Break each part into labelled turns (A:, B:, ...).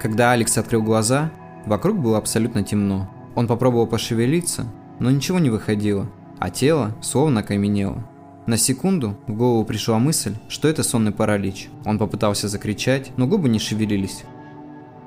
A: Когда Алекс открыл глаза, вокруг было абсолютно темно. Он попробовал пошевелиться, но ничего не выходило, а тело словно окаменело. На секунду в голову пришла мысль, что это сонный паралич. Он попытался закричать, но губы не шевелились.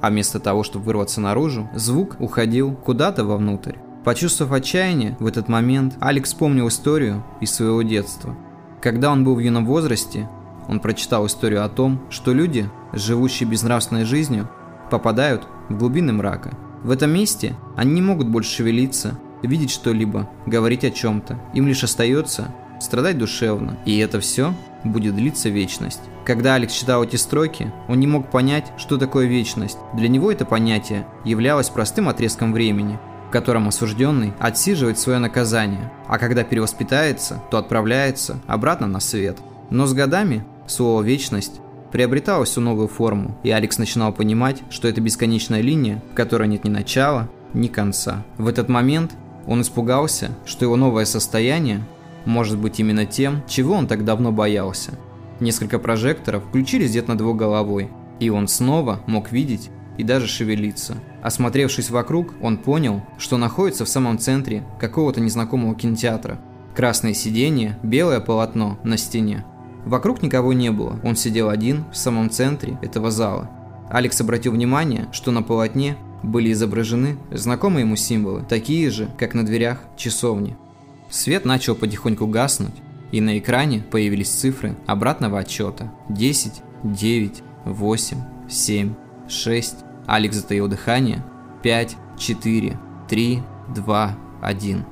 A: А вместо того, чтобы вырваться наружу, звук уходил куда-то вовнутрь. Почувствовав отчаяние, в этот момент Алекс вспомнил историю из своего детства. Когда он был в юном возрасте, он прочитал историю о том, что люди, живущие безнравственной жизнью, попадают в глубины мрака. В этом месте они не могут больше шевелиться, видеть что-либо, говорить о чем-то. Им лишь остается страдать душевно. И это все будет длиться вечность. Когда Алекс читал эти строки, он не мог понять, что такое вечность. Для него это понятие являлось простым отрезком времени, в котором осужденный отсиживает свое наказание, а когда перевоспитается, то отправляется обратно на свет. Но с годами слово «вечность» приобретала всю новую форму, и Алекс начинал понимать, что это бесконечная линия, в которой нет ни начала, ни конца. В этот момент он испугался, что его новое состояние может быть именно тем, чего он так давно боялся. Несколько прожекторов включились где-то над его головой, и он снова мог видеть и даже шевелиться. Осмотревшись вокруг, он понял, что находится в самом центре какого-то незнакомого кинотеатра. Красное сиденье, белое полотно на стене. Вокруг никого не было, он сидел один в самом центре этого зала. Алекс обратил внимание, что на полотне были изображены знакомые ему символы, такие же, как на дверях часовни. Свет начал потихоньку гаснуть, и на экране появились цифры обратного отчета. 10, 9, 8, 7, 6. Алекс затаил дыхание. 5, 4, 3, 2, 1.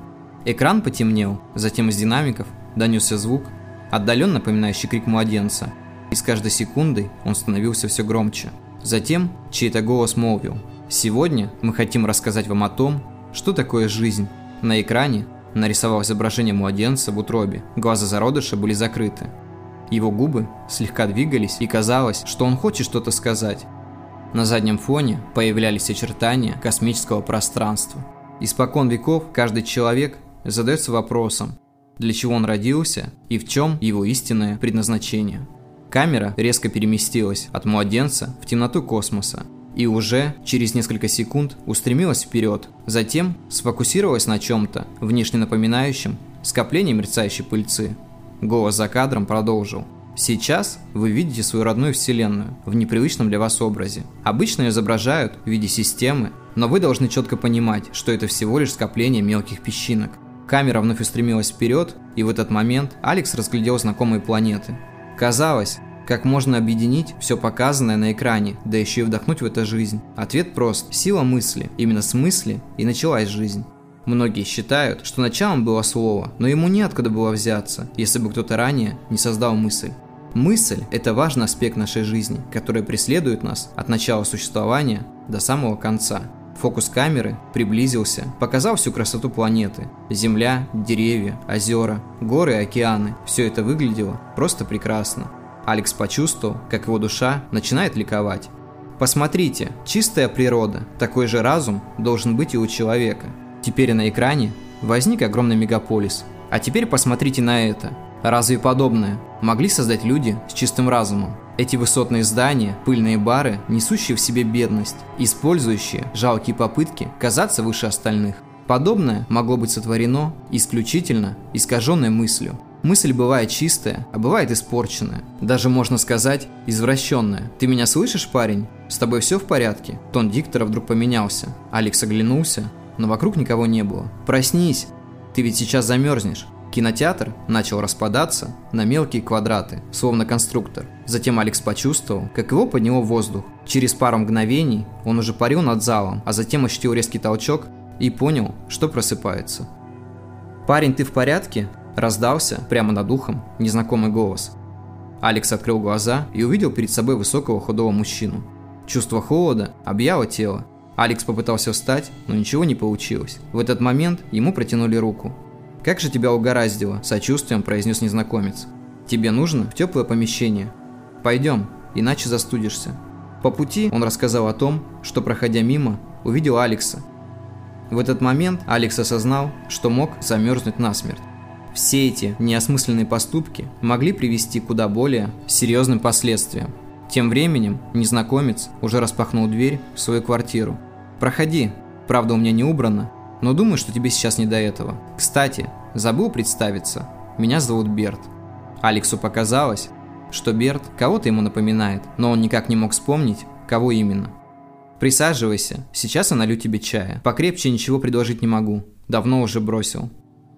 A: Экран потемнел, затем из динамиков донесся звук, отдаленно напоминающий крик младенца, и с каждой секундой он становился все громче. Затем чей-то голос молвил «Сегодня мы хотим рассказать вам о том, что такое жизнь». На экране нарисовал изображение младенца в утробе, глаза зародыша были закрыты. Его губы слегка двигались, и казалось, что он хочет что-то сказать. На заднем фоне появлялись очертания космического пространства. Испокон веков каждый человек задается вопросом, для чего он родился и в чем его истинное предназначение. Камера резко переместилась от младенца в темноту космоса и уже через несколько секунд устремилась вперед, затем сфокусировалась на чем-то, внешне напоминающем скопление мерцающей пыльцы. Голос за кадром продолжил. Сейчас вы видите свою родную вселенную в непривычном для вас образе. Обычно ее изображают в виде системы, но вы должны четко понимать, что это всего лишь скопление мелких песчинок. Камера вновь устремилась вперед, и в этот момент Алекс разглядел знакомые планеты. Казалось, как можно объединить все показанное на экране, да еще и вдохнуть в это жизнь? Ответ прост. Сила мысли. Именно с мысли и началась жизнь. Многие считают, что началом было слово, но ему неоткуда было взяться, если бы кто-то ранее не создал мысль. Мысль – это важный аспект нашей жизни, который преследует нас от начала существования до самого конца. Фокус камеры приблизился, показал всю красоту планеты. Земля, деревья, озера, горы и океаны. Все это выглядело просто прекрасно. Алекс почувствовал, как его душа начинает ликовать. Посмотрите, чистая природа, такой же разум должен быть и у человека. Теперь на экране возник огромный мегаполис. А теперь посмотрите на это. Разве подобное могли создать люди с чистым разумом? Эти высотные здания, пыльные бары, несущие в себе бедность, использующие жалкие попытки казаться выше остальных. Подобное могло быть сотворено исключительно искаженной мыслью. Мысль бывает чистая, а бывает испорченная. Даже можно сказать, извращенная. Ты меня слышишь, парень? С тобой все в порядке? Тон диктора вдруг поменялся. Алекс оглянулся, но вокруг никого не было. Проснись! Ты ведь сейчас замерзнешь. Кинотеатр начал распадаться на мелкие квадраты, словно конструктор. Затем Алекс почувствовал, как его подняло воздух. Через пару мгновений он уже парил над залом, а затем ощутил резкий толчок и понял, что просыпается. «Парень, ты в порядке?» Раздался, прямо над ухом, незнакомый голос. Алекс открыл глаза и увидел перед собой высокого худого мужчину. Чувство холода объяло тело. Алекс попытался встать, но ничего не получилось. В этот момент ему протянули руку. «Как же тебя угораздило?» – сочувствием произнес незнакомец. «Тебе нужно в теплое помещение. Пойдем, иначе застудишься». По пути он рассказал о том, что, проходя мимо, увидел Алекса. В этот момент Алекс осознал, что мог замерзнуть насмерть. Все эти неосмысленные поступки могли привести куда более серьезным последствиям. Тем временем незнакомец уже распахнул дверь в свою квартиру. «Проходи. Правда, у меня не убрано, но думаю, что тебе сейчас не до этого. Кстати, забыл представиться. Меня зовут Берт». Алексу показалось, что Берт кого-то ему напоминает, но он никак не мог вспомнить, кого именно. «Присаживайся, сейчас я налью тебе чая. Покрепче ничего предложить не могу. Давно уже бросил».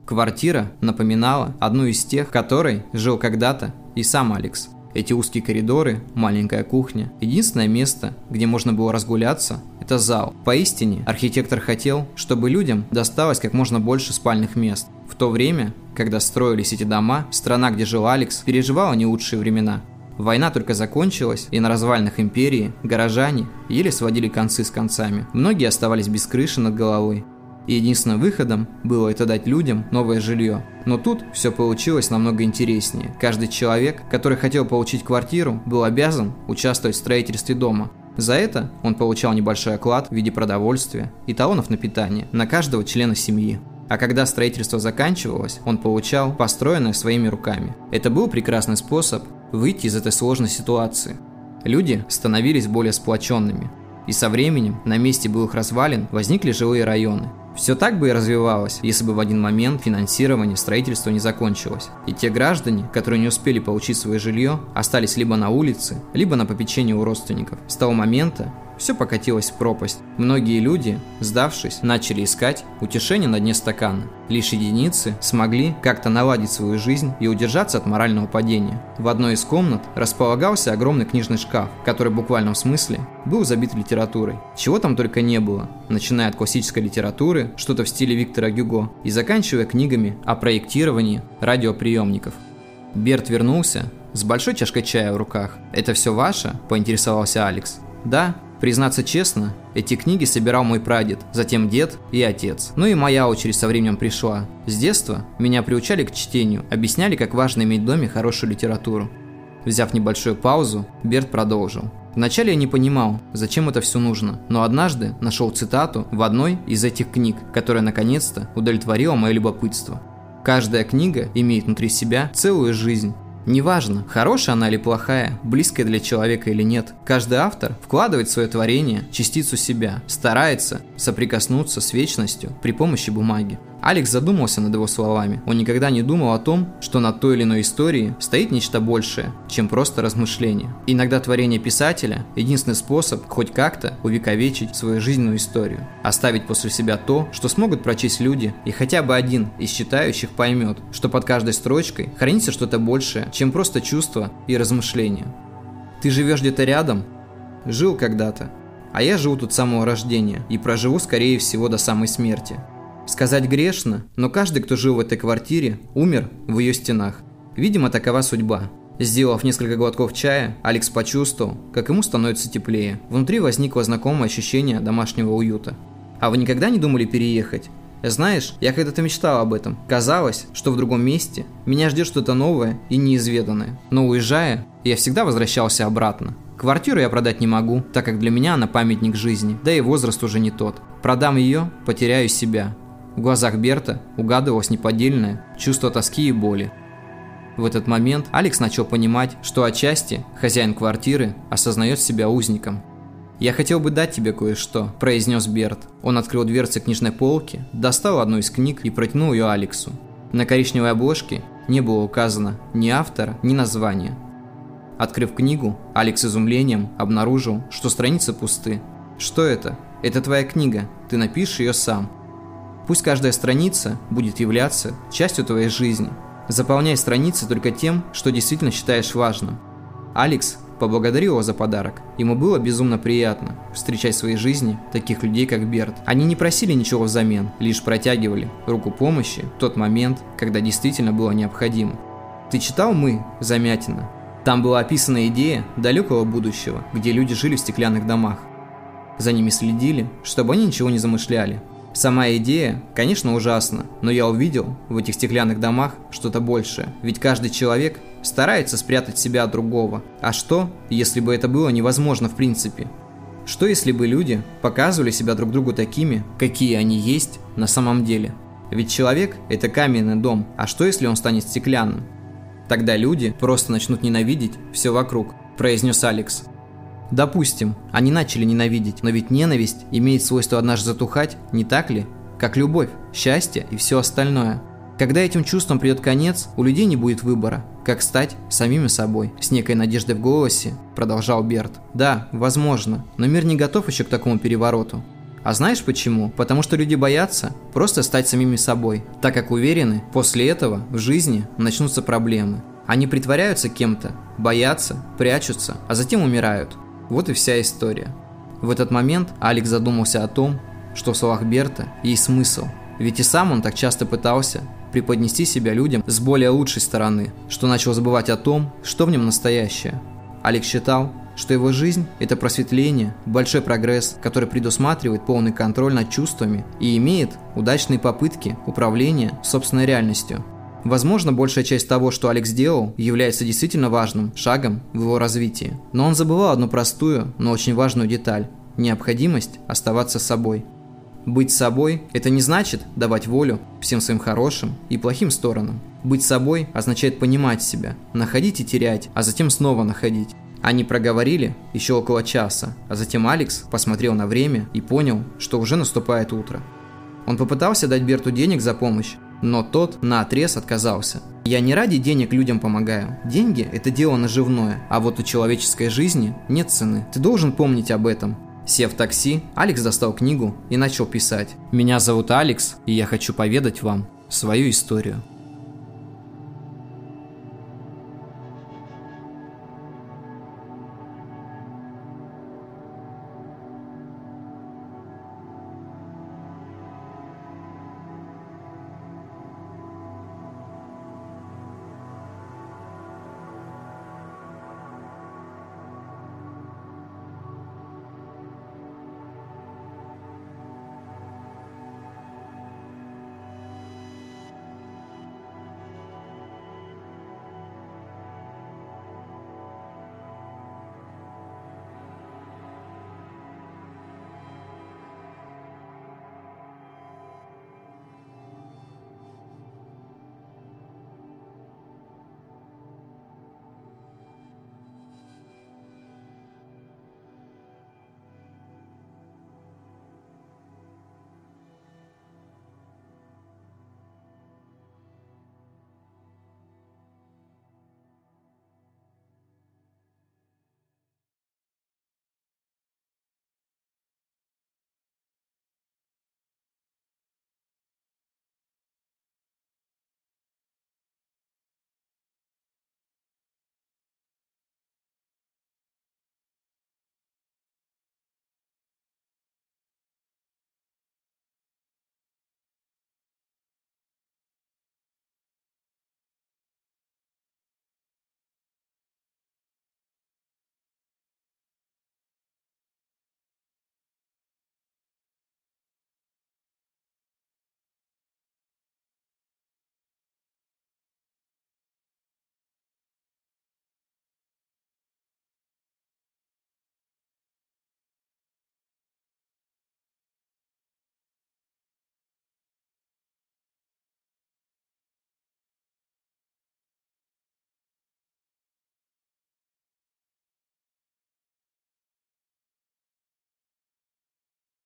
A: Квартира напоминала одну из тех, в которой жил когда-то и сам Алекс. Эти узкие коридоры, маленькая кухня. Единственное место, где можно было разгуляться, это зал. Поистине, архитектор хотел, чтобы людям досталось как можно больше спальных мест. В то время, когда строились эти дома, страна, где жил Алекс, переживала не лучшие времена. Война только закончилась, и на развалинах империи горожане еле сводили концы с концами. Многие оставались без крыши над головой, и единственным выходом было это дать людям новое жилье. Но тут все получилось намного интереснее. Каждый человек, который хотел получить квартиру, был обязан участвовать в строительстве дома. За это он получал небольшой оклад в виде продовольствия и талонов на питание на каждого члена семьи. А когда строительство заканчивалось, он получал построенное своими руками. Это был прекрасный способ выйти из этой сложной ситуации. Люди становились более сплоченными. И со временем на месте былых развалин возникли жилые районы, все так бы и развивалось, если бы в один момент финансирование строительства не закончилось. И те граждане, которые не успели получить свое жилье, остались либо на улице, либо на попечении у родственников. С того момента все покатилось в пропасть. Многие люди, сдавшись, начали искать утешение на дне стакана. Лишь единицы смогли как-то наладить свою жизнь и удержаться от морального падения. В одной из комнат располагался огромный книжный шкаф, который в буквальном смысле был забит литературой. Чего там только не было, начиная от классической литературы, что-то в стиле Виктора Гюго, и заканчивая книгами о проектировании радиоприемников. Берт вернулся с большой чашкой чая в руках. «Это все ваше?» – поинтересовался Алекс. «Да», Признаться честно, эти книги собирал мой прадед, затем дед и отец. Ну и моя очередь со временем пришла. С детства меня приучали к чтению, объясняли, как важно иметь в доме хорошую литературу. Взяв небольшую паузу, Берт продолжил. Вначале я не понимал, зачем это все нужно, но однажды нашел цитату в одной из этих книг, которая наконец-то удовлетворила мое любопытство. Каждая книга имеет внутри себя целую жизнь, Неважно, хорошая она или плохая, близкая для человека или нет, каждый автор вкладывает в свое творение частицу себя, старается соприкоснуться с вечностью при помощи бумаги. Алекс задумался над его словами. Он никогда не думал о том, что над той или иной историей стоит нечто большее, чем просто размышление. Иногда творение писателя – единственный способ хоть как-то увековечить свою жизненную историю, оставить после себя то, что смогут прочесть люди, и хотя бы один из читающих поймет, что под каждой строчкой хранится что-то большее, чем просто чувство и размышления. Ты живешь где-то рядом? Жил когда-то. А я живу тут с самого рождения и проживу, скорее всего, до самой смерти. Сказать грешно, но каждый, кто жил в этой квартире, умер в ее стенах. Видимо, такова судьба. Сделав несколько глотков чая, Алекс почувствовал, как ему становится теплее. Внутри возникло знакомое ощущение домашнего уюта. А вы никогда не думали переехать? Знаешь, я когда-то мечтал об этом. Казалось, что в другом месте меня ждет что-то новое и неизведанное. Но уезжая, я всегда возвращался обратно. Квартиру я продать не могу, так как для меня она памятник жизни, да и возраст уже не тот. Продам ее, потеряю себя, в глазах Берта угадывалось неподдельное чувство тоски и боли. В этот момент Алекс начал понимать, что отчасти хозяин квартиры осознает себя узником. «Я хотел бы дать тебе кое-что», – произнес Берт. Он открыл дверцы книжной полки, достал одну из книг и протянул ее Алексу. На коричневой обложке не было указано ни автора, ни названия. Открыв книгу, Алекс изумлением обнаружил, что страницы пусты. «Что это? Это твоя книга, ты напишешь ее сам», Пусть каждая страница будет являться частью твоей жизни. Заполняй страницы только тем, что действительно считаешь важным. Алекс поблагодарил его за подарок. Ему было безумно приятно встречать в своей жизни таких людей, как Берт. Они не просили ничего взамен, лишь протягивали руку помощи в тот момент, когда действительно было необходимо. Ты читал «Мы» Замятина? Там была описана идея далекого будущего, где люди жили в стеклянных домах. За ними следили, чтобы они ничего не замышляли, Сама идея, конечно, ужасна, но я увидел в этих стеклянных домах что-то большее. Ведь каждый человек старается спрятать себя от другого. А что, если бы это было невозможно в принципе? Что если бы люди показывали себя друг другу такими, какие они есть на самом деле? Ведь человек – это каменный дом, а что если он станет стеклянным? Тогда люди просто начнут ненавидеть все вокруг, произнес Алекс. Допустим, они начали ненавидеть, но ведь ненависть имеет свойство однажды затухать, не так ли? Как любовь, счастье и все остальное. Когда этим чувствам придет конец, у людей не будет выбора, как стать самими собой. С некой надеждой в голосе продолжал Берт. Да, возможно, но мир не готов еще к такому перевороту. А знаешь почему? Потому что люди боятся просто стать самими собой, так как уверены, после этого в жизни начнутся проблемы. Они притворяются кем-то, боятся, прячутся, а затем умирают. Вот и вся история. В этот момент Алекс задумался о том, что в словах Берта есть смысл. Ведь и сам он так часто пытался преподнести себя людям с более лучшей стороны, что начал забывать о том, что в нем настоящее. Алекс считал, что его жизнь – это просветление, большой прогресс, который предусматривает полный контроль над чувствами и имеет удачные попытки управления собственной реальностью. Возможно, большая часть того, что Алекс делал, является действительно важным шагом в его развитии. Но он забывал одну простую, но очень важную деталь – необходимость оставаться собой. Быть собой – это не значит давать волю всем своим хорошим и плохим сторонам. Быть собой означает понимать себя, находить и терять, а затем снова находить. Они проговорили еще около часа, а затем Алекс посмотрел на время и понял, что уже наступает утро. Он попытался дать Берту денег за помощь, но тот на отрез отказался. Я не ради денег людям помогаю. Деньги – это дело наживное, а вот у человеческой жизни нет цены. Ты должен помнить об этом. Сев в такси, Алекс достал книгу и начал писать. «Меня зовут Алекс, и я хочу поведать вам свою историю».